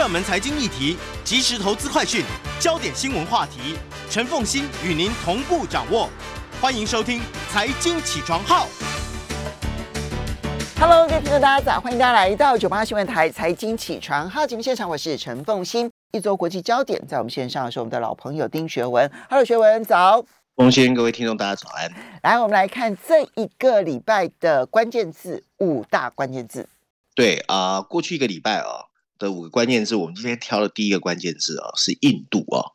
热门财经议题、即时投资快讯、焦点新闻话题，陈凤欣与您同步掌握。欢迎收听《财经起床号》。Hello，各位听众，大家早！欢迎大家来到九八新闻台《财经起床号》节目现场，我是陈凤欣。一周国际焦点，在我们线上的是我们的老朋友丁学文。Hello，学文早。凤馨，各位听众，大家早安。来，我们来看这一个礼拜的关键字，五大关键字。对啊、呃，过去一个礼拜啊、哦。的五个关键字，我们今天挑的第一个关键字啊，是印度啊。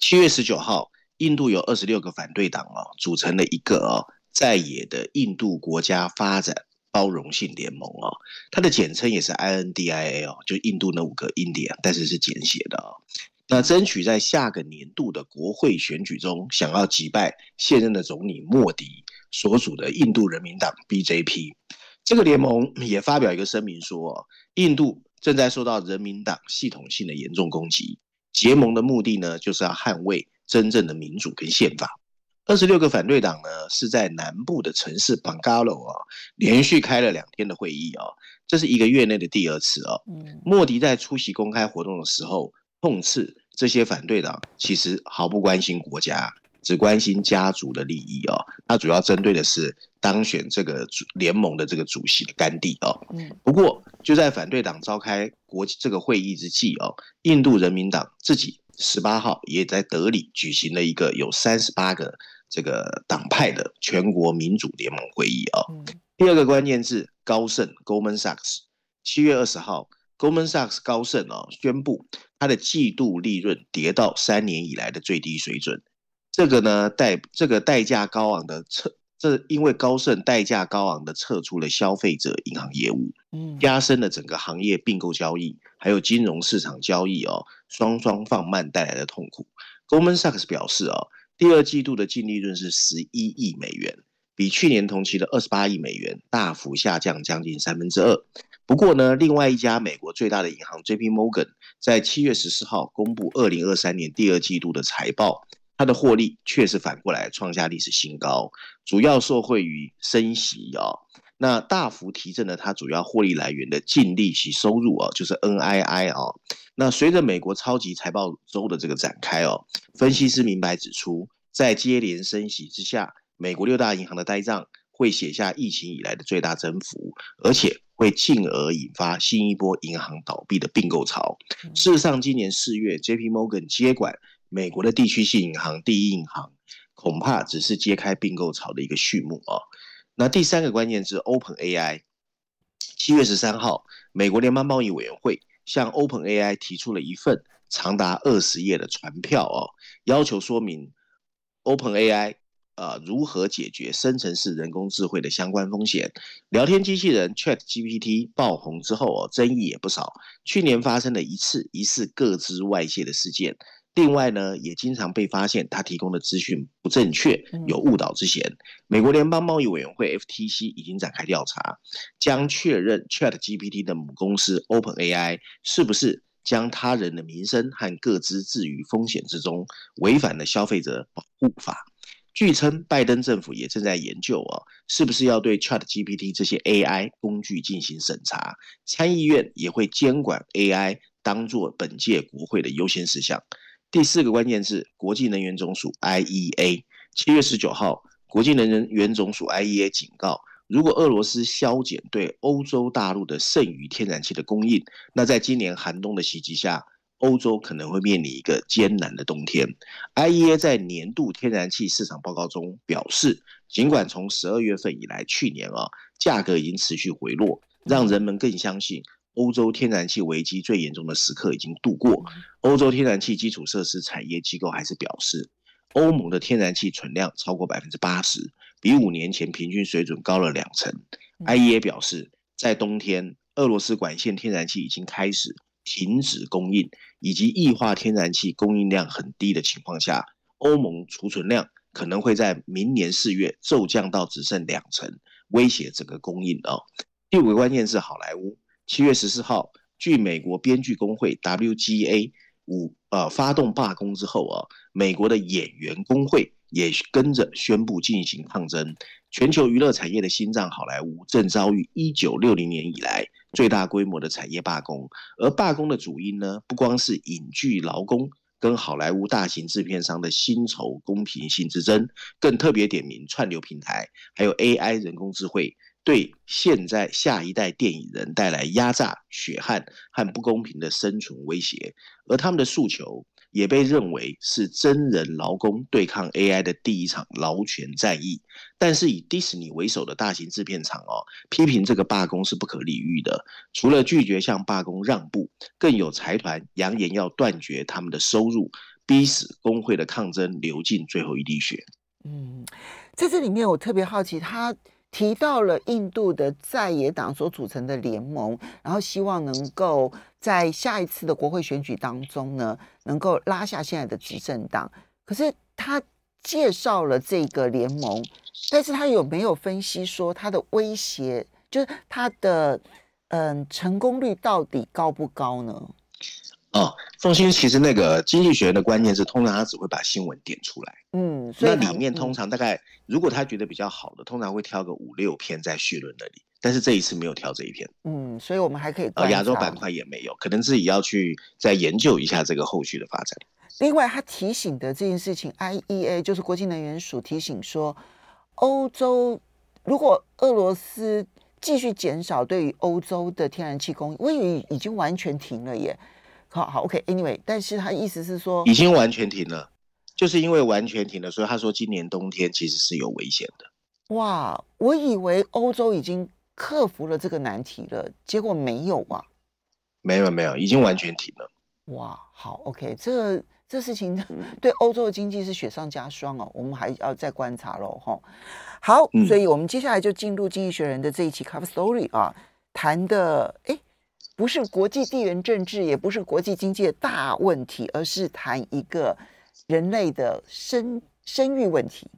七月十九号，印度有二十六个反对党啊，组成了一个啊在野的印度国家发展包容性联盟啊，它的简称也是 INDIA 哦，就印度那五个 India，但是是简写的啊。那争取在下个年度的国会选举中，想要击败现任的总理莫迪所属的印度人民党 BJP。这个联盟也发表一个声明说，印度。正在受到人民党系统性的严重攻击，结盟的目的呢，就是要捍卫真正的民主跟宪法。二十六个反对党呢，是在南部的城市邦加罗啊，连续开了两天的会议啊，这是一个月内的第二次啊。莫迪在出席公开活动的时候，痛斥这些反对党其实毫不关心国家。只关心家族的利益哦，他主要针对的是当选这个联盟的这个主席的甘地哦。嗯，不过就在反对党召开国这个会议之际哦，印度人民党自己十八号也在德里举行了一个有三十八个这个党派的全国民主联盟会议哦。嗯，第二个关键字高盛 Goldman Sachs，七月二十号 Goldman Sachs 高盛哦宣布它的季度利润跌到三年以来的最低水准。这个呢，代这个代价高昂的撤，这因为高盛代价高昂的撤出了消费者银行业务，嗯，加深了整个行业并购交易还有金融市场交易哦，双双放慢带来的痛苦。Goldman Sachs 表示哦，第二季度的净利润是十一亿美元，比去年同期的二十八亿美元大幅下降将近三分之二。不过呢，另外一家美国最大的银行 JP Morgan 在七月十四号公布二零二三年第二季度的财报。它的获利确实反过来创下历史新高，主要受惠于升息啊、哦，那大幅提振了它主要获利来源的净利息收入啊、哦，就是 NII 啊、哦。那随着美国超级财报周的这个展开哦，分析师明白指出，在接连升息之下，美国六大银行的呆账会写下疫情以来的最大增幅，而且会进而引发新一波银行倒闭的并购潮。事实上，今年四月，JP Morgan 接管。美国的地区性银行第一银行恐怕只是揭开并购潮的一个序幕啊。那第三个关键是 OpenAI，七月十三号，美国联邦贸易委员会向 OpenAI 提出了一份长达二十页的传票哦，要求说明 OpenAI 呃如何解决生成式人工智慧的相关风险。聊天机器人 ChatGPT 爆红之后哦，争议也不少。去年发生了一次疑似个资外泄的事件。另外呢，也经常被发现他提供的资讯不正确，有误导之嫌。美国联邦贸易委员会 FTC 已经展开调查，将确认 ChatGPT 的母公司 OpenAI 是不是将他人的名声和个资置于风险之中，违反了消费者保护法。据称，拜登政府也正在研究啊，是不是要对 ChatGPT 这些 AI 工具进行审查。参议院也会监管 AI，当作本届国会的优先事项。第四个关键字，国际能源总署 IEA，七月十九号，国际能源总署 IEA 警告，如果俄罗斯削减对欧洲大陆的剩余天然气的供应，那在今年寒冬的袭击下，欧洲可能会面临一个艰难的冬天。IEA 在年度天然气市场报告中表示，尽管从十二月份以来，去年啊，价格已经持续回落，让人们更相信。欧洲天然气危机最严重的时刻已经度过。欧洲天然气基础设施产业机构还是表示，欧盟的天然气存量超过百分之八十，比五年前平均水准高了两成。IEA 表示，在冬天，俄罗斯管线天然气已经开始停止供应，以及液化天然气供应量很低的情况下，欧盟储存量可能会在明年四月骤降到只剩两成，威胁整个供应哦。第五个关键是好莱坞，七月十四号，据美国编剧工会 WGA 五呃发动罢工之后啊，美国的演员工会也跟着宣布进行抗争。全球娱乐产业的心脏好莱坞正遭遇一九六零年以来最大规模的产业罢工，而罢工的主因呢，不光是影剧劳工跟好莱坞大型制片商的薪酬公平性之争，更特别点名串流平台，还有 AI 人工智慧。对现在下一代电影人带来压榨、血汗和不公平的生存威胁，而他们的诉求也被认为是真人劳工对抗 AI 的第一场劳权战役。但是以迪士尼为首的大型制片厂哦，批评这个罢工是不可理喻的。除了拒绝向罢工让步，更有财团扬言要断绝他们的收入，逼死工会的抗争流尽最后一滴血。嗯，在这里面我特别好奇他。提到了印度的在野党所组成的联盟，然后希望能够在下一次的国会选举当中呢，能够拉下现在的执政党。可是他介绍了这个联盟，但是他有没有分析说他的威胁，就是他的嗯成功率到底高不高呢？哦，凤馨，其实那个经济学人的观念是，通常他只会把新闻点出来。嗯，所以那里面通常大概，嗯、如果他觉得比较好的，通常会挑个五六篇在序论那里。但是这一次没有挑这一篇。嗯，所以我们还可以。呃，亚洲板块也没有，可能自己要去再研究一下这个后续的发展。另外，他提醒的这件事情，IEA 就是国际能源署提醒说，欧洲如果俄罗斯继续减少对于欧洲的天然气供应，我以为已经完全停了耶。好好，OK，Anyway，、okay, 但是他意思是说，已经完全停了，就是因为完全停了，所以他说今年冬天其实是有危险的。哇，我以为欧洲已经克服了这个难题了，结果没有啊？没有没有，已经完全停了。哇，好，OK，这这事情对欧洲的经济是雪上加霜哦，我们还要再观察喽，哈。好，所以我们接下来就进入《经济学人》的这一期 Cover Story 啊，谈的哎。不是国际地缘政治，也不是国际经济的大问题，而是谈一个人类的生生育问题。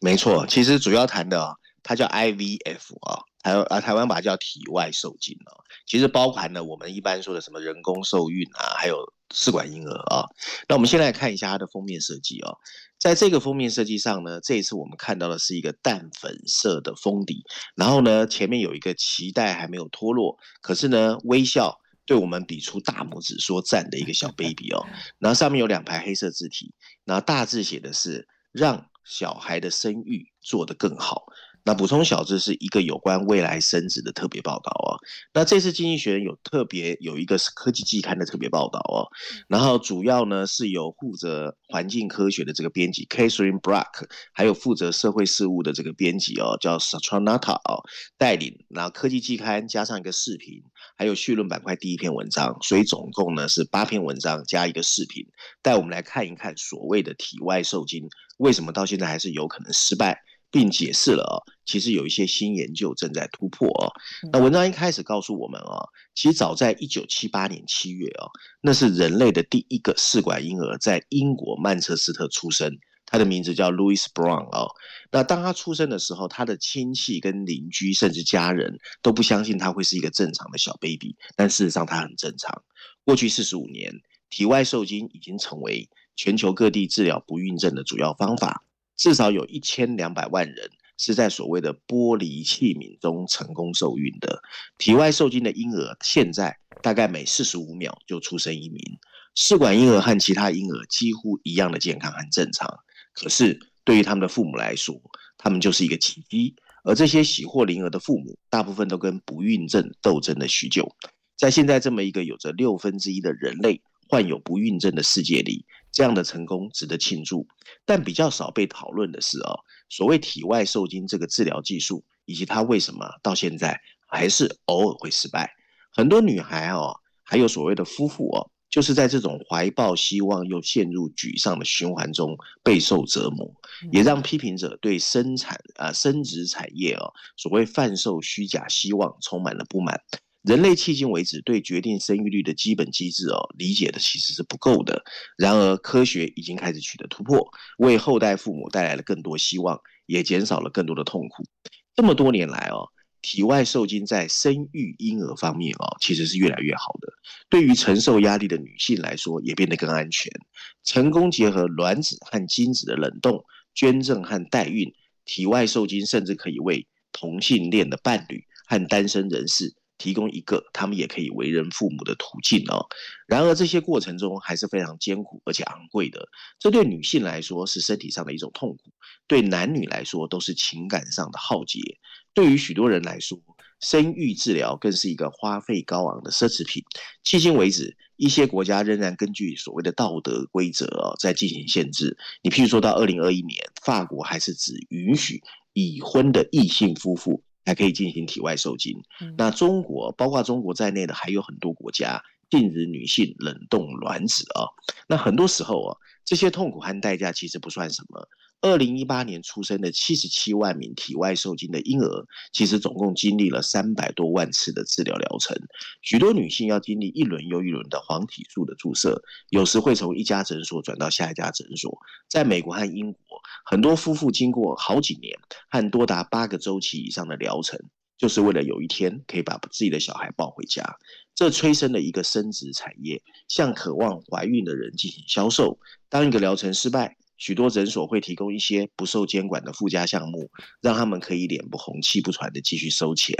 没错，其实主要谈的它叫 IVF 啊，台啊台湾把它叫体外受精啊，其实包含了我们一般说的什么人工受孕啊，还有试管婴儿啊。那我们先来看一下它的封面设计哦。在这个封面设计上呢，这一次我们看到的是一个淡粉色的封底，然后呢，前面有一个脐带还没有脱落，可是呢，微笑对我们比出大拇指说赞的一个小 baby 哦，然后上面有两排黑色字体，然后大字写的是让小孩的生育做得更好。那补充小知是，一个有关未来生子的特别报道哦。那这次经济学人有特别有一个科技季刊的特别报道哦。然后主要呢是由负责环境科学的这个编辑 Catherine Brock，还有负责社会事务的这个编辑哦，叫 Satranatha 哦带领。然后科技季刊加上一个视频，还有绪论板块第一篇文章，所以总共呢是八篇文章加一个视频，带我们来看一看所谓的体外受精为什么到现在还是有可能失败。并解释了啊，其实有一些新研究正在突破啊。那文章一开始告诉我们啊，其实早在一九七八年七月啊，那是人类的第一个试管婴儿在英国曼彻斯特出生，他的名字叫 Louis Brown 啊。那当他出生的时候，他的亲戚跟邻居甚至家人都不相信他会是一个正常的小 baby，但事实上他很正常。过去四十五年，体外受精已经成为全球各地治疗不孕症的主要方法。至少有一千两百万人是在所谓的玻璃器皿中成功受孕的。体外受精的婴儿现在大概每四十五秒就出生一名。试管婴儿和其他婴儿几乎一样的健康和正常，可是对于他们的父母来说，他们就是一个奇迹。而这些喜获麟儿的父母，大部分都跟不孕症斗争了许久。在现在这么一个有着六分之一的人类患有不孕症的世界里，这样的成功值得庆祝，但比较少被讨论的是哦，所谓体外受精这个治疗技术，以及它为什么到现在还是偶尔会失败。很多女孩哦，还有所谓的夫妇哦，就是在这种怀抱希望又陷入沮丧的循环中备受折磨，也让批评者对生产啊生殖产业哦所谓贩售虚假希望充满了不满。人类迄今为止对决定生育率的基本机制哦，理解的其实是不够的。然而，科学已经开始取得突破，为后代父母带来了更多希望，也减少了更多的痛苦。这么多年来哦，体外受精在生育婴儿方面哦，其实是越来越好的。对于承受压力的女性来说，也变得更安全。成功结合卵子和精子的冷冻、捐赠和代孕，体外受精甚至可以为同性恋的伴侣和单身人士。提供一个他们也可以为人父母的途径哦。然而这些过程中还是非常艰苦而且昂贵的。这对女性来说是身体上的一种痛苦，对男女来说都是情感上的浩劫。对于许多人来说，生育治疗更是一个花费高昂的奢侈品。迄今为止，一些国家仍然根据所谓的道德规则哦，在进行限制。你譬如说到二零二一年，法国还是只允许已婚的异性夫妇。还可以进行体外受精。那中国，包括中国在内的还有很多国家禁止女性冷冻卵子啊。那很多时候啊，这些痛苦和代价其实不算什么。二零一八年出生的七十七万名体外受精的婴儿，其实总共经历了三百多万次的治疗疗程。许多女性要经历一轮又一轮的黄体素的注射，有时会从一家诊所转到下一家诊所。在美国和英国，很多夫妇经过好几年和多达八个周期以上的疗程，就是为了有一天可以把自己的小孩抱回家。这催生了一个生殖产业，向渴望怀孕的人进行销售。当一个疗程失败，许多诊所会提供一些不受监管的附加项目，让他们可以脸不红气不喘的继续收钱。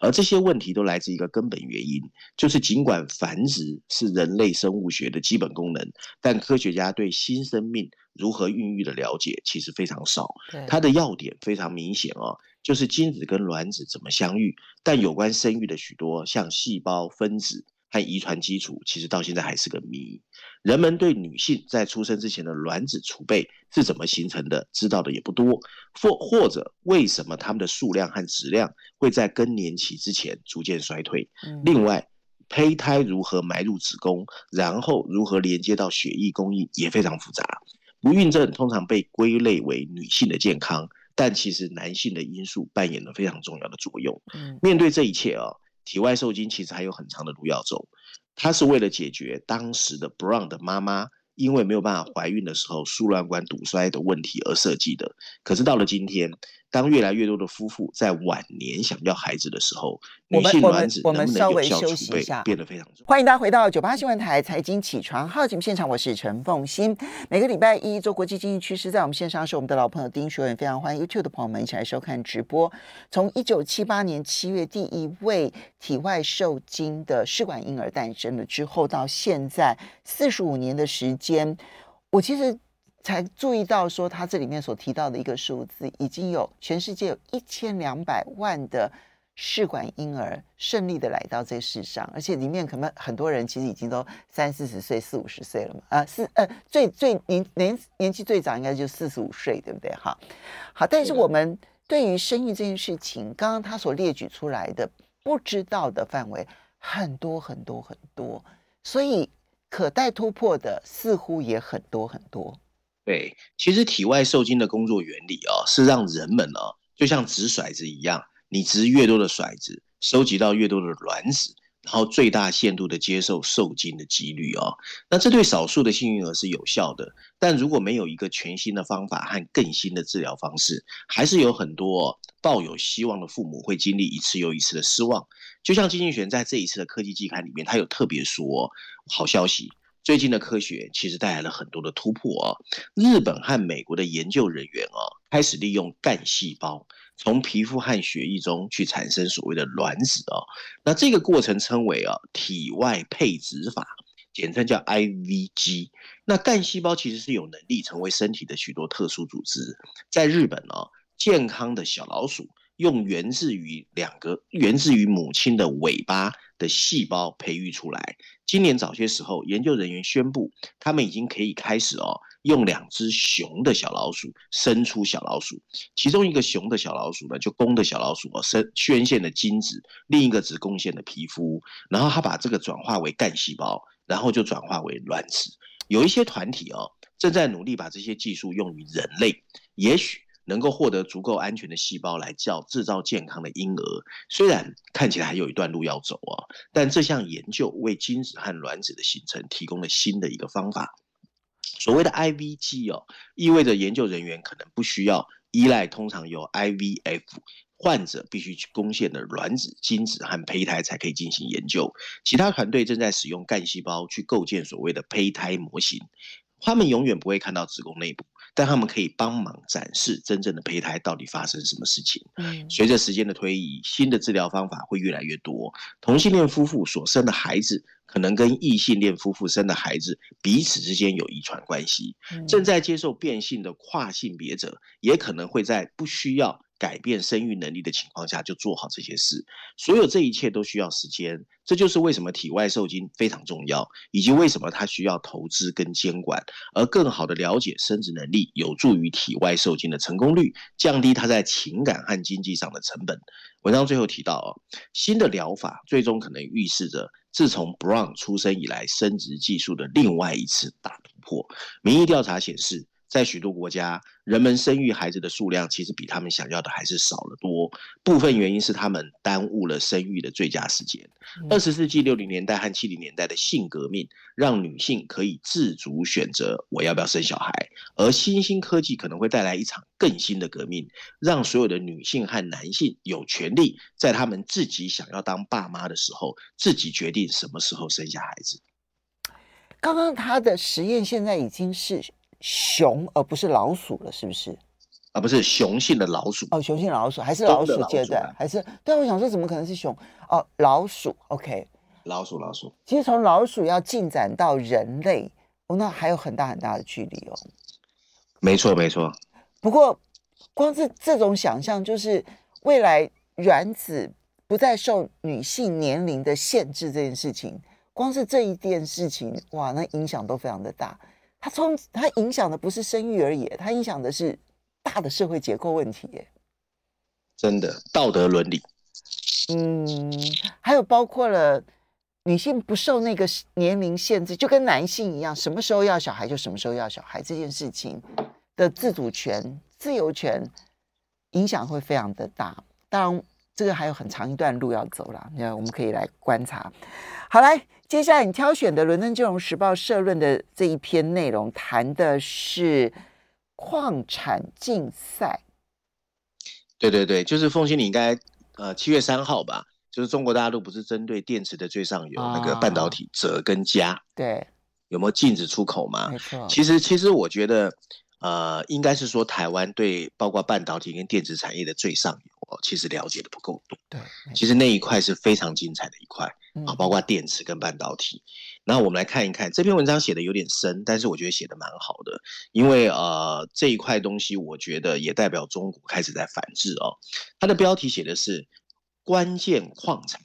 而这些问题都来自一个根本原因，就是尽管繁殖是人类生物学的基本功能，但科学家对新生命如何孕育的了解其实非常少。它的要点非常明显哦，就是精子跟卵子怎么相遇，但有关生育的许多像细胞、分子。和遗传基础其实到现在还是个谜，人们对女性在出生之前的卵子储备是怎么形成的，知道的也不多，或或者为什么它们的数量和质量会在更年期之前逐渐衰退。另外，胚胎如何埋入子宫，然后如何连接到血液供应也非常复杂。不孕症通常被归类为女性的健康，但其实男性的因素扮演了非常重要的作用。面对这一切啊。体外受精其实还有很长的路要走，它是为了解决当时的 Brown 的妈妈因为没有办法怀孕的时候输卵管堵塞的问题而设计的。可是到了今天，当越来越多的夫妇在晚年想要孩子的时候，女性卵子能不能有效储备变得非常重要。欢迎大家回到九八新闻台财经起床号节目现场，我是陈凤欣。每个礼拜一做国际经济趋势，在我们线上是我们的老朋友丁学文，非常欢迎 YouTube 的朋友们一起来收看直播。从一九七八年七月第一位体外受精的试管婴儿诞生了之后，到现在四十五年的时间，我其实。才注意到说，他这里面所提到的一个数字，已经有全世界有一千两百万的试管婴儿顺利的来到这世上，而且里面可能很多人其实已经都三四十岁、四五十岁了嘛，啊，四呃，最最年年年纪最长应该就四十五岁，对不对？哈，好，但是我们对于生育这件事情，刚刚他所列举出来的不知道的范围很多很多很多，所以可待突破的似乎也很多很多。对，其实体外受精的工作原理啊，是让人们呢，就像掷骰子一样，你掷越多的骰子，收集到越多的卵子，然后最大限度的接受受精的几率啊。那这对少数的幸运儿是有效的，但如果没有一个全新的方法和更新的治疗方式，还是有很多抱有希望的父母会经历一次又一次的失望。就像经济学在这一次的科技季刊里面，他有特别说，好消息。最近的科学其实带来了很多的突破啊！日本和美国的研究人员啊，开始利用干细胞从皮肤和血液中去产生所谓的卵子啊。那这个过程称为啊体外配子法，简称叫 IVG。那干细胞其实是有能力成为身体的许多特殊组织。在日本啊，健康的小老鼠用源自于两个源自于母亲的尾巴的细胞培育出来。今年早些时候，研究人员宣布，他们已经可以开始哦，用两只雄的小老鼠生出小老鼠。其中一个雄的小老鼠呢，就公的小老鼠哦，生捐献的精子，另一个只贡献的皮肤。然后他把这个转化为干细胞，然后就转化为卵子。有一些团体哦，正在努力把这些技术用于人类。也许能够获得足够安全的细胞来叫制造健康的婴儿，虽然看起来还有一段路要走啊，但这项研究为精子和卵子的形成提供了新的一个方法。所谓的 IVG 哦，意味着研究人员可能不需要依赖通常由 IVF 患者必须去贡献的卵子、精子和胚胎才可以进行研究。其他团队正在使用干细胞去构建所谓的胚胎模型，他们永远不会看到子宫内部。但他们可以帮忙展示真正的胚胎到底发生什么事情。嗯，随着时间的推移，新的治疗方法会越来越多。同性恋夫妇所生的孩子可能跟异性恋夫妇生的孩子彼此之间有遗传关系。正在接受变性的跨性别者也可能会在不需要改变生育能力的情况下就做好这些事，所有这一切都需要时间，这就是为什么体外受精非常重要，以及为什么它需要投资跟监管。而更好的了解生殖能力，有助于体外受精的成功率，降低它在情感和经济上的成本。文章最后提到哦，新的疗法最终可能预示着自从 Brown 出生以来，生殖技术的另外一次大突破。民意调查显示，在许多国家，人们生育孩子的数量其实比他们想要的还是少了多。部分原因是他们耽误了生育的最佳时间。二十世纪六零年代和七零年代的性革命，让女性可以自主选择我要不要生小孩。而新兴科技可能会带来一场更新的革命，让所有的女性和男性有权利在他们自己想要当爸妈的时候，自己决定什么时候生下孩子。刚刚他的实验现在已经是。熊而不是老鼠了，是不是？啊，不是雄性的老鼠哦，雄性老鼠还是老鼠阶段，还是？对，我想说，怎么可能是熊？哦，老鼠，OK，老鼠，老鼠。其实从老鼠要进展到人类，哦，那还有很大很大的距离哦。没错，没错。不过，光是这种想象，就是未来卵子不再受女性年龄的限制这件事情，光是这一件事情，哇，那影响都非常的大。它从它影响的不是生育而已，它影响的是大的社会结构问题耶。真的，道德伦理。嗯，还有包括了女性不受那个年龄限制，就跟男性一样，什么时候要小孩就什么时候要小孩这件事情的自主权、自由权，影响会非常的大。当然，这个还有很长一段路要走了，那我们可以来观察。好，来，接下来你挑选的《伦敦金融时报》社论的这一篇内容，谈的是矿产竞赛。对对对，就是凤馨，你应该呃七月三号吧，就是中国大陆不是针对电池的最上游、哦、那个半导体鍺跟镓，对，有没有禁止出口嘛？没错。其实其实我觉得，呃，应该是说台湾对包括半导体跟电子产业的最上游，其实了解的不够多。对，其实那一块是非常精彩的一块。啊，包括电池跟半导体，那我们来看一看这篇文章写的有点深，但是我觉得写的蛮好的，因为呃这一块东西我觉得也代表中国开始在反制哦。它的标题写的是关键矿产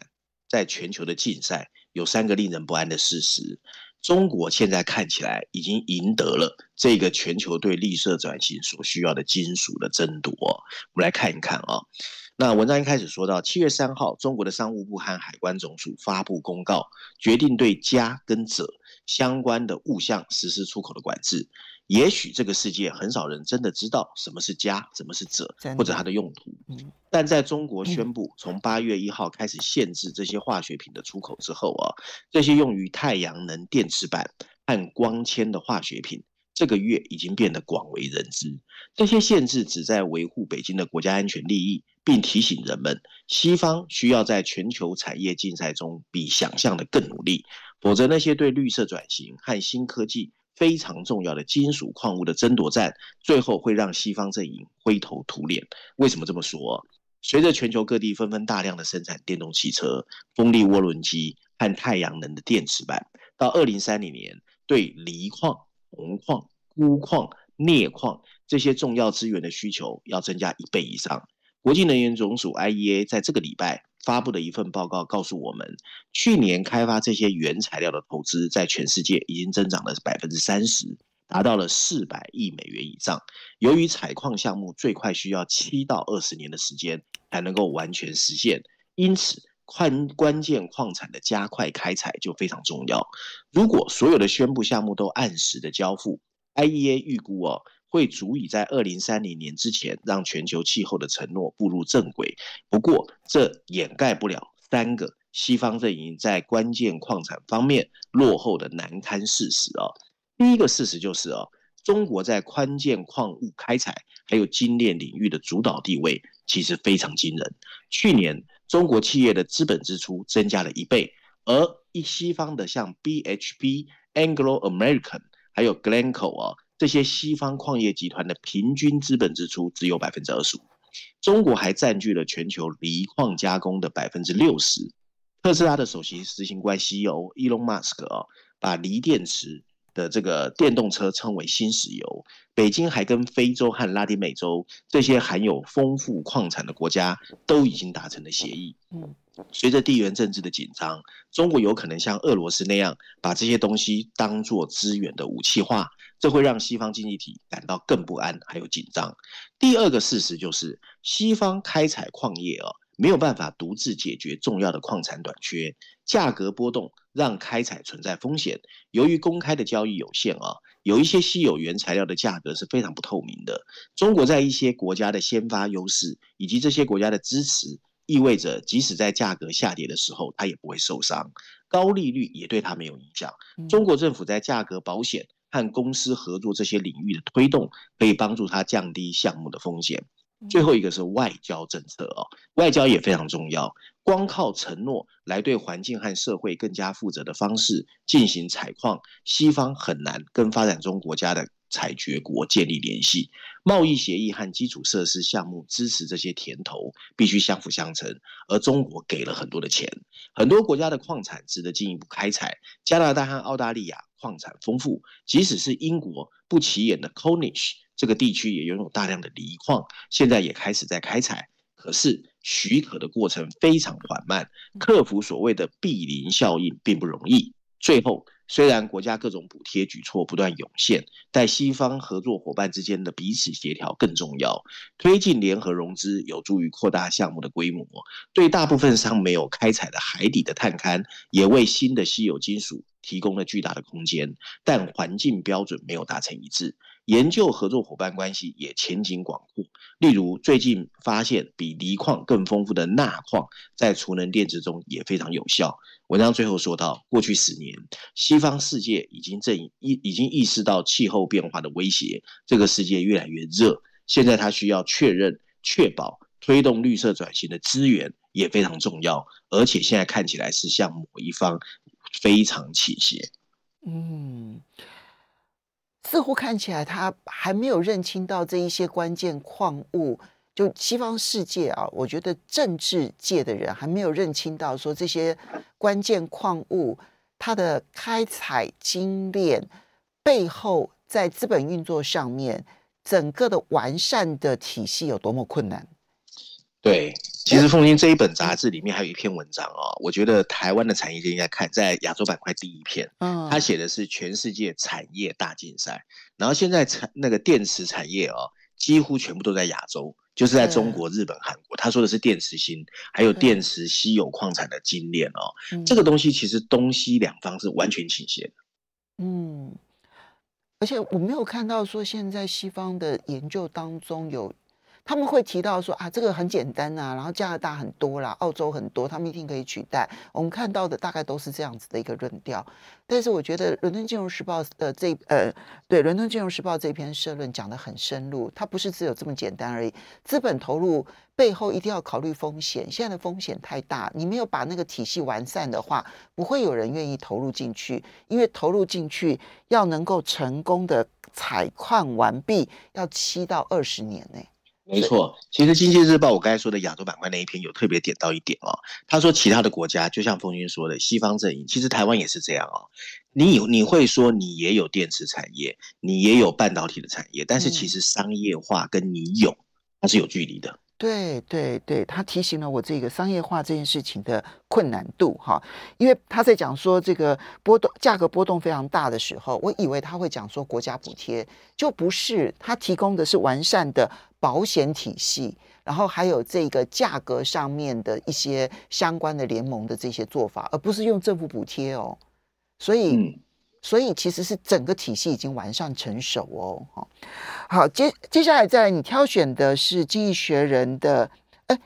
在全球的竞赛，有三个令人不安的事实。中国现在看起来已经赢得了这个全球对绿色转型所需要的金属的争夺。我们来看一看啊、那文章一开始说到，七月三号，中国的商务部和海关总署发布公告，决定对镓跟者相关的物项实施出口的管制。也许这个世界很少人真的知道什么是家，什么是者，或者它的用途。但在中国宣布 从八月一号开始限制这些化学品的出口之后啊，这些用于太阳能电池板和光纤的化学品。这个月已经变得广为人知，这些限制旨在维护北京的国家安全利益，并提醒人们，西方需要在全球产业竞赛中比想象的更努力，否则那些对绿色转型和新科技非常重要的金属矿物的争夺战，最后会让西方阵营灰头土脸。为什么这么说？随着全球各地纷纷大量的生产电动汽车、风力涡轮机和太阳能的电池板，到二零三零年，对锂矿铜矿、钴矿、镍矿这些重要资源的需求要增加一倍以上。国际能源总署 IEA 在这个礼拜发布的一份报告告诉我们，去年开发这些原材料的投资在全世界已经增长了百分之三十，达到了四百亿美元以上。由于采矿项目最快需要七到二十年的时间才能够完全实现，因此。矿关键矿产的加快开采就非常重要。如果所有的宣布项目都按时的交付，IEA 预估哦，会足以在二零三零年之前让全球气候的承诺步入正轨。不过，这掩盖不了三个西方阵营在关键矿产方面落后的难堪事实啊。第一个事实就是啊，中国在关键矿物开采还有精炼领域的主导地位其实非常惊人。去年，中国企业的资本支出增加了一倍，而一西方的像 BHP、Anglo American 还有 Glencoe 啊这些西方矿业集团的平均资本支出只有百分之二十五。中国还占据了全球锂矿加工的百分之六十。特斯拉的首席执行官 CEO Elon Musk 啊，把锂电池的这个电动车称为新石油。北京还跟非洲和拉丁美洲这些含有丰富矿产的国家都已经达成了协议。嗯，随着地缘政治的紧张，中国有可能像俄罗斯那样把这些东西当做资源的武器化，这会让西方经济体感到更不安还有紧张。第二个事实就是，西方开采矿业啊。没有办法独自解决重要的矿产短缺，价格波动让开采存在风险。由于公开的交易有限啊，有一些稀有原材料的价格是非常不透明的。中国在一些国家的先发优势以及这些国家的支持，意味着即使在价格下跌的时候，它也不会受伤。高利率也对它没有影响。中国政府在价格保险和公司合作这些领域的推动，可以帮助他降低项目的风险。最后一个是外交政策哦，外交也非常重要。光靠承诺来对环境和社会更加负责的方式进行采矿，西方很难跟发展中国家的采掘国建立联系。贸易协议和基础设施项目支持这些甜头，必须相辅相成。而中国给了很多的钱，很多国家的矿产值得进一步开采。加拿大和澳大利亚矿产丰富，即使是英国不起眼的 c o n i s h。这个地区也拥有大量的锂矿，现在也开始在开采，可是许可的过程非常缓慢，克服所谓的避邻效应并不容易。最后，虽然国家各种补贴举措不断涌现，但西方合作伙伴之间的彼此协调更重要。推进联合融资有助于扩大项目的规模，对大部分尚没有开采的海底的探勘，也为新的稀有金属提供了巨大的空间。但环境标准没有达成一致。研究合作伙伴关系也前景广阔，例如最近发现比锂矿更丰富的钠矿，在储能电池中也非常有效。文章最后说到，过去十年，西方世界已经正意已经意识到气候变化的威胁，这个世界越来越热，现在它需要确认、确保推动绿色转型的资源也非常重要，而且现在看起来是向某一方非常倾斜。嗯。似乎看起来他还没有认清到这一些关键矿物，就西方世界啊，我觉得政治界的人还没有认清到说这些关键矿物它的开采精炼背后，在资本运作上面整个的完善的体系有多么困难。对。其实凤馨这一本杂志里面还有一篇文章哦，我觉得台湾的产业界应该看，在亚洲板块第一篇，嗯，他写的是全世界产业大竞赛，然后现在产那个电池产业哦，几乎全部都在亚洲，就是在中国、日本、韩国。他说的是电池芯，还有电池稀有矿产的精炼哦，这个东西其实东西两方是完全倾斜的，嗯，而且我没有看到说现在西方的研究当中有。他们会提到说啊，这个很简单、啊，然后加拿大很多啦，澳洲很多，他们一定可以取代。我们看到的大概都是这样子的一个论调。但是我觉得《伦敦金融时报》的这呃，对《伦敦金融时报》这篇社论讲得很深入，它不是只有这么简单而已。资本投入背后一定要考虑风险，现在的风险太大，你没有把那个体系完善的话，不会有人愿意投入进去，因为投入进去要能够成功的采矿完毕，要七到二十年呢。没错，其实《经济日报》我刚才说的亚洲板块那一篇有特别点到一点哦。他说，其他的国家就像凤馨说的，西方阵营，其实台湾也是这样哦。你有你会说你也有电池产业，你也有半导体的产业，但是其实商业化跟你有它是有距离的。对对对，他提醒了我这个商业化这件事情的困难度哈，因为他在讲说这个波动价格波动非常大的时候，我以为他会讲说国家补贴，就不是，他提供的是完善的保险体系，然后还有这个价格上面的一些相关的联盟的这些做法，而不是用政府补贴哦，所以。嗯所以其实是整个体系已经完善成熟哦。好，接接下来再来，你挑选的是《经济学人》的，哎，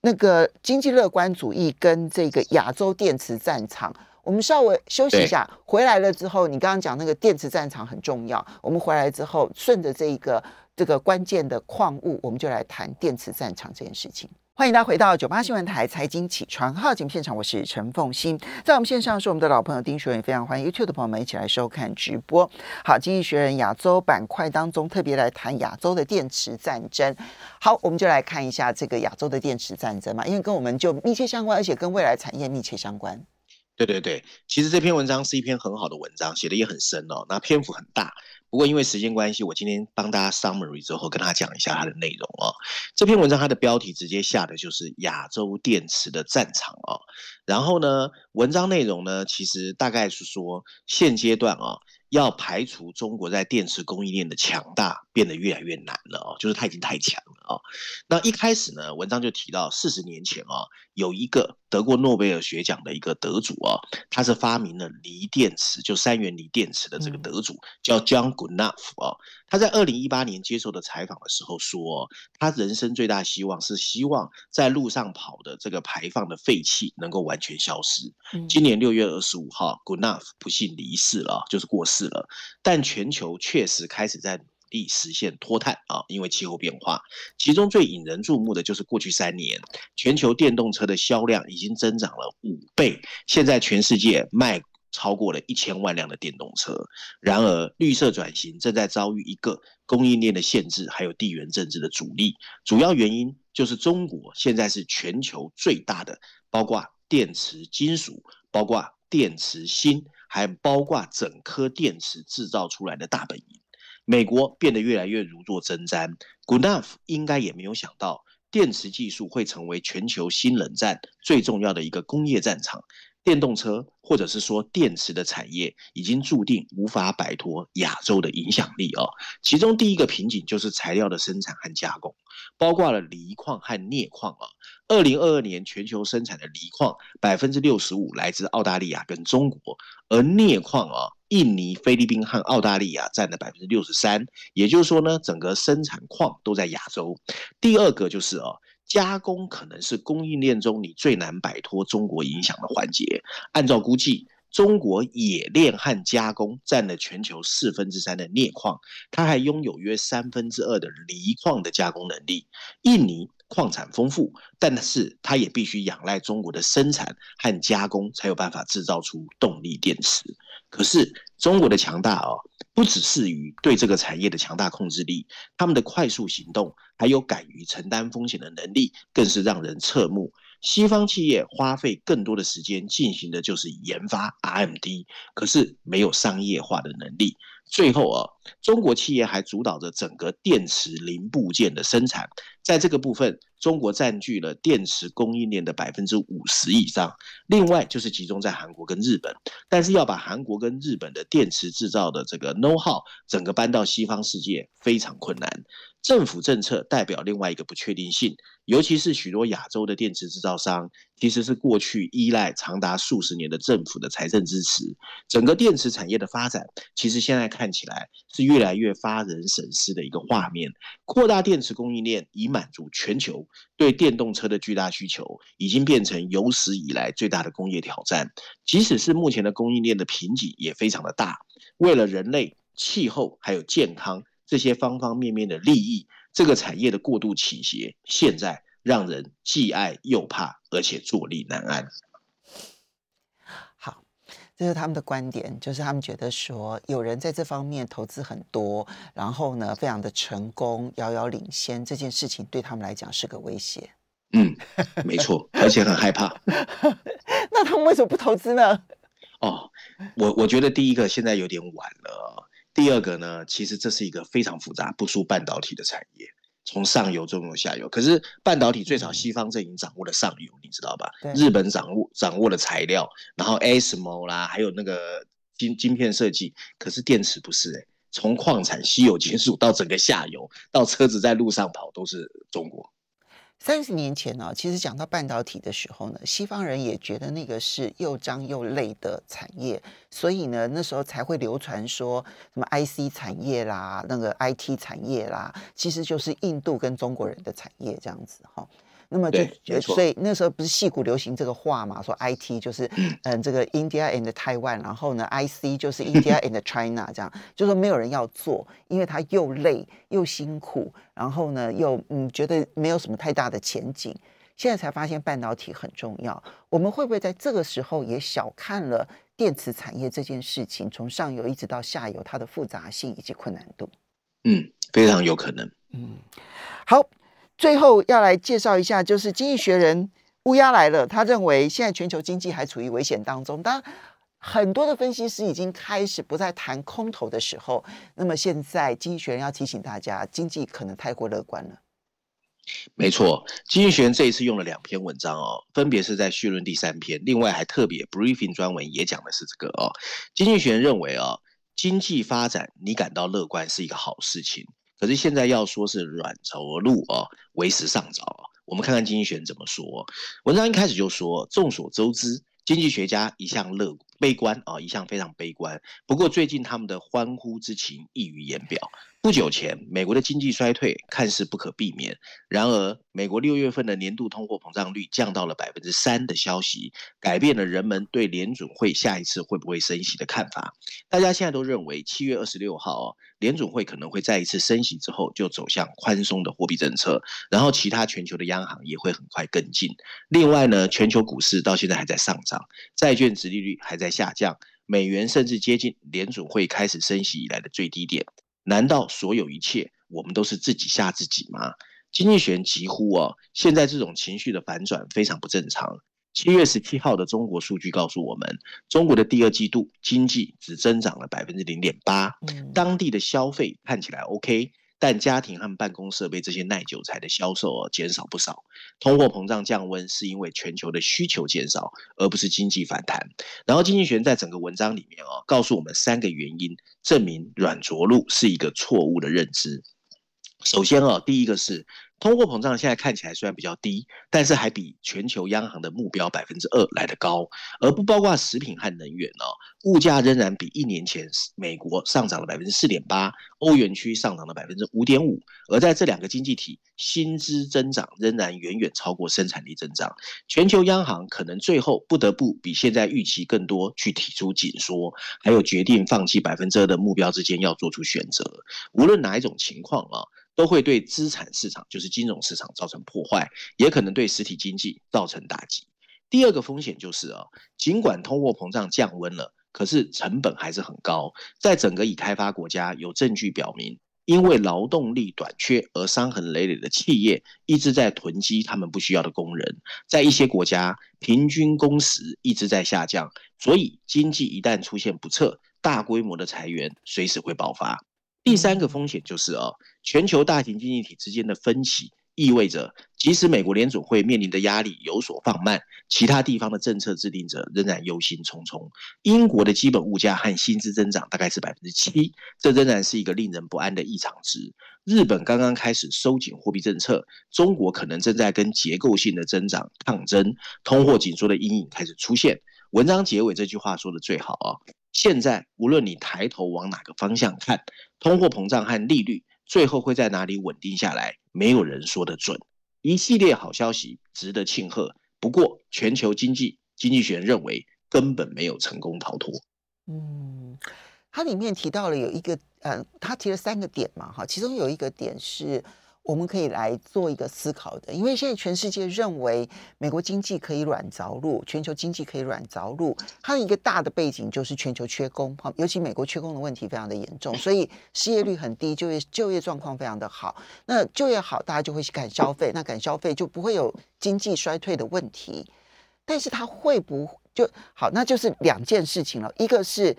那个经济乐观主义跟这个亚洲电池战场。我们稍微休息一下，回来了之后，你刚刚讲那个电池战场很重要。我们回来之后，顺着这一个这个关键的矿物，我们就来谈电池战场这件事情。欢迎大家回到九八新闻台财经起床号节目现场，我是陈凤欣。在我们线上是我们的老朋友丁学文，非常欢迎 YouTube 的朋友们一起来收看直播。好，经济学人亚洲板块当中特别来谈亚洲的电池战争。好，我们就来看一下这个亚洲的电池战争嘛，因为跟我们就密切相关，而且跟未来产业密切相关。对对对，其实这篇文章是一篇很好的文章，写的也很深哦，那篇幅很大。不过因为时间关系，我今天帮大家 summary 之后，跟大家讲一下它的内容哦。这篇文章它的标题直接下的就是亚洲电池的战场哦。然后呢，文章内容呢，其实大概是说现阶段啊、哦。要排除中国在电池供应链的强大，变得越来越难了哦，就是它已经太强了哦。那一开始呢，文章就提到四十年前哦，有一个得过诺贝尔学奖的一个得主哦，他是发明了锂电池，就三元锂电池的这个得主叫 John Goodenough 哦。他在二零一八年接受的采访的时候说，他人生最大希望是希望在路上跑的这个排放的废气能够完全消失。今年六月二十五号，Goodenough 不幸离世了，就是过世了。但全球确实开始在努力实现脱碳啊，因为气候变化。其中最引人注目的就是过去三年，全球电动车的销量已经增长了五倍，现在全世界卖。超过了一千万辆的电动车，然而绿色转型正在遭遇一个供应链的限制，还有地缘政治的阻力。主要原因就是中国现在是全球最大的，包括电池金属、包括电池芯，还包括整颗电池制造出来的大本营。美国变得越来越如坐针毡。Goodenough 应该也没有想到，电池技术会成为全球新冷战最重要的一个工业战场。电动车，或者是说电池的产业，已经注定无法摆脱亚洲的影响力哦。其中第一个瓶颈就是材料的生产和加工，包括了锂矿和镍矿啊。二零二二年全球生产的锂矿百分之六十五来自澳大利亚跟中国，而镍矿啊，印尼、菲律宾和澳大利亚占了百分之六十三。也就是说呢，整个生产矿都在亚洲。第二个就是哦。加工可能是供应链中你最难摆脱中国影响的环节。按照估计，中国冶炼和加工占了全球四分之三的镍矿，它还拥有约三分之二的锂矿的加工能力。印尼矿产丰富，但是它也必须仰赖中国的生产和加工，才有办法制造出动力电池。可是中国的强大哦，不只是于对这个产业的强大控制力，他们的快速行动，还有敢于承担风险的能力，更是让人侧目。西方企业花费更多的时间进行的就是研发 RMD，可是没有商业化的能力。最后啊，中国企业还主导着整个电池零部件的生产，在这个部分，中国占据了电池供应链的百分之五十以上。另外就是集中在韩国跟日本，但是要把韩国跟日本的电池制造的这个 know how 整个搬到西方世界非常困难。政府政策代表另外一个不确定性，尤其是许多亚洲的电池制造商，其实是过去依赖长达数十年的政府的财政支持。整个电池产业的发展，其实现在看起来是越来越发人深思的一个画面。扩大电池供应链，以满足全球对电动车的巨大需求，已经变成有史以来最大的工业挑战。即使是目前的供应链的瓶颈也非常的大，为了人类、气候还有健康。这些方方面面的利益，这个产业的过度倾斜，现在让人既爱又怕，而且坐立难安。好，这是他们的观点，就是他们觉得说，有人在这方面投资很多，然后呢，非常的成功，遥遥领先，这件事情对他们来讲是个威胁。嗯，没错，而且很害怕。那他们为什么不投资呢？哦，我我觉得第一个现在有点晚了。第二个呢，其实这是一个非常复杂、不输半导体的产业，从上游、中游、下游。可是半导体最少西方阵营掌握了上游，你知道吧？日本掌握掌握了材料，然后 ASML 啦，还有那个晶晶片设计。可是电池不是诶、欸，从矿产、稀有金属到整个下游，到车子在路上跑，都是中国。三十年前呢、啊，其实讲到半导体的时候呢，西方人也觉得那个是又脏又累的产业，所以呢，那时候才会流传说什么 IC 产业啦，那个 IT 产业啦，其实就是印度跟中国人的产业这样子哈。那么就所以那时候不是戏骨流行这个话嘛，说 IT 就是嗯这个 India and Taiwan，然后呢 IC 就是 India and China，这样就说没有人要做，因为它又累又辛苦，然后呢又嗯觉得没有什么太大的前景。现在才发现半导体很重要，我们会不会在这个时候也小看了电池产业这件事情？从上游一直到下游，它的复杂性以及困难度。嗯，非常有可能。嗯，好。最后要来介绍一下，就是《经济学人》乌鸦来了。他认为现在全球经济还处于危险当中。当很多的分析师已经开始不再谈空头的时候，那么现在《经济学人》要提醒大家，经济可能太过乐观了。没错，《经济学》这一次用了两篇文章哦，分别是在序论第三篇，另外还特别 briefing 专文也讲的是这个哦。《经济学》认为哦，经济发展你感到乐观是一个好事情。可是现在要说是软着陆啊，为时尚早。我们看看经济学人怎么说。文章一开始就说，众所周知，经济学家一向乐观悲观啊，一向非常悲观。不过最近他们的欢呼之情溢于言表。不久前，美国的经济衰退看似不可避免。然而，美国六月份的年度通货膨胀率降到了百分之三的消息，改变了人们对联准会下一次会不会升息的看法。大家现在都认为，七月二十六号哦，联准会可能会再一次升息之后，就走向宽松的货币政策。然后，其他全球的央行也会很快跟进。另外呢，全球股市到现在还在上涨，债券殖利率还在下降，美元甚至接近联储会开始升息以来的最低点。难道所有一切我们都是自己吓自己吗？经济学人疾呼哦，现在这种情绪的反转非常不正常。七月十七号的中国数据告诉我们，中国的第二季度经济只增长了百分之零点八，当地的消费看起来 OK。但家庭和办公设备这些耐久材的销售哦减少不少，通货膨胀降温是因为全球的需求减少，而不是经济反弹。然后经济学在整个文章里面哦告诉我们三个原因，证明软着陆是一个错误的认知。首先哦，第一个是。通货膨胀现在看起来虽然比较低，但是还比全球央行的目标百分之二来得高，而不包括食品和能源哦。物价仍然比一年前美国上涨了百分之四点八，欧元区上涨了百分之五点五，而在这两个经济体，薪资增长仍然远远超过生产力增长。全球央行可能最后不得不比现在预期更多去提出紧缩，还有决定放弃百分之二的目标之间要做出选择。无论哪一种情况啊。都会对资产市场，就是金融市场造成破坏，也可能对实体经济造成打击。第二个风险就是啊，尽管通货膨胀降温了，可是成本还是很高。在整个已开发国家，有证据表明，因为劳动力短缺而伤痕累累的企业一直在囤积他们不需要的工人。在一些国家，平均工时一直在下降，所以经济一旦出现不测，大规模的裁员随时会爆发。第三个风险就是哦，全球大型经济体之间的分歧意味着，即使美国联准会面临的压力有所放慢，其他地方的政策制定者仍然忧心忡忡。英国的基本物价和薪资增长大概是百分之七，这仍然是一个令人不安的异常值。日本刚刚开始收紧货币政策，中国可能正在跟结构性的增长抗争，通货紧缩的阴影开始出现。文章结尾这句话说得最好啊。现在，无论你抬头往哪个方向看，通货膨胀和利率最后会在哪里稳定下来，没有人说得准。一系列好消息值得庆贺，不过全球经济经济学人认为根本没有成功逃脱。嗯，它里面提到了有一个，呃，他提了三个点嘛，哈，其中有一个点是。我们可以来做一个思考的，因为现在全世界认为美国经济可以软着陆，全球经济可以软着陆，它的一个大的背景就是全球缺工，哈，尤其美国缺工的问题非常的严重，所以失业率很低，就业就业状况非常的好。那就业好，大家就会去敢消费，那敢消费就不会有经济衰退的问题。但是它会不就好？那就是两件事情了，一个是。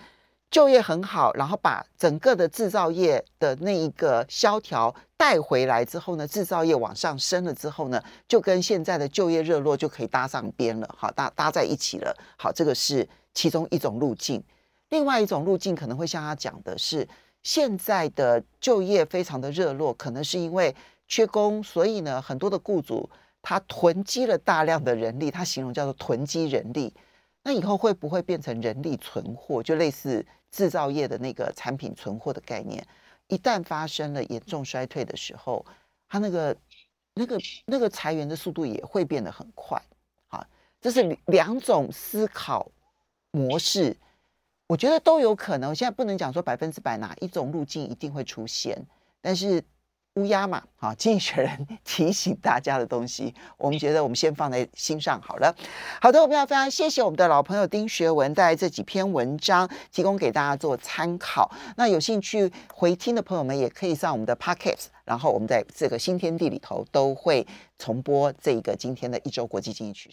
就业很好，然后把整个的制造业的那一个萧条带回来之后呢，制造业往上升了之后呢，就跟现在的就业热络就可以搭上边了，好搭搭在一起了。好，这个是其中一种路径。另外一种路径可能会像他讲的是，现在的就业非常的热络，可能是因为缺工，所以呢，很多的雇主他囤积了大量的人力，他形容叫做囤积人力。那以后会不会变成人力存货？就类似制造业的那个产品存货的概念。一旦发生了严重衰退的时候，它那个、那个、那个裁员的速度也会变得很快。好，这是两种思考模式，我觉得都有可能。现在不能讲说百分之百哪一种路径一定会出现，但是。乌鸦嘛，好，经济学人提醒大家的东西，我们觉得我们先放在心上好了。好的，我们要非常谢谢我们的老朋友丁学文带来这几篇文章，提供给大家做参考。那有兴趣回听的朋友们，也可以上我们的 Pocket，然后我们在这个新天地里头都会重播这个今天的一周国际经济趋势。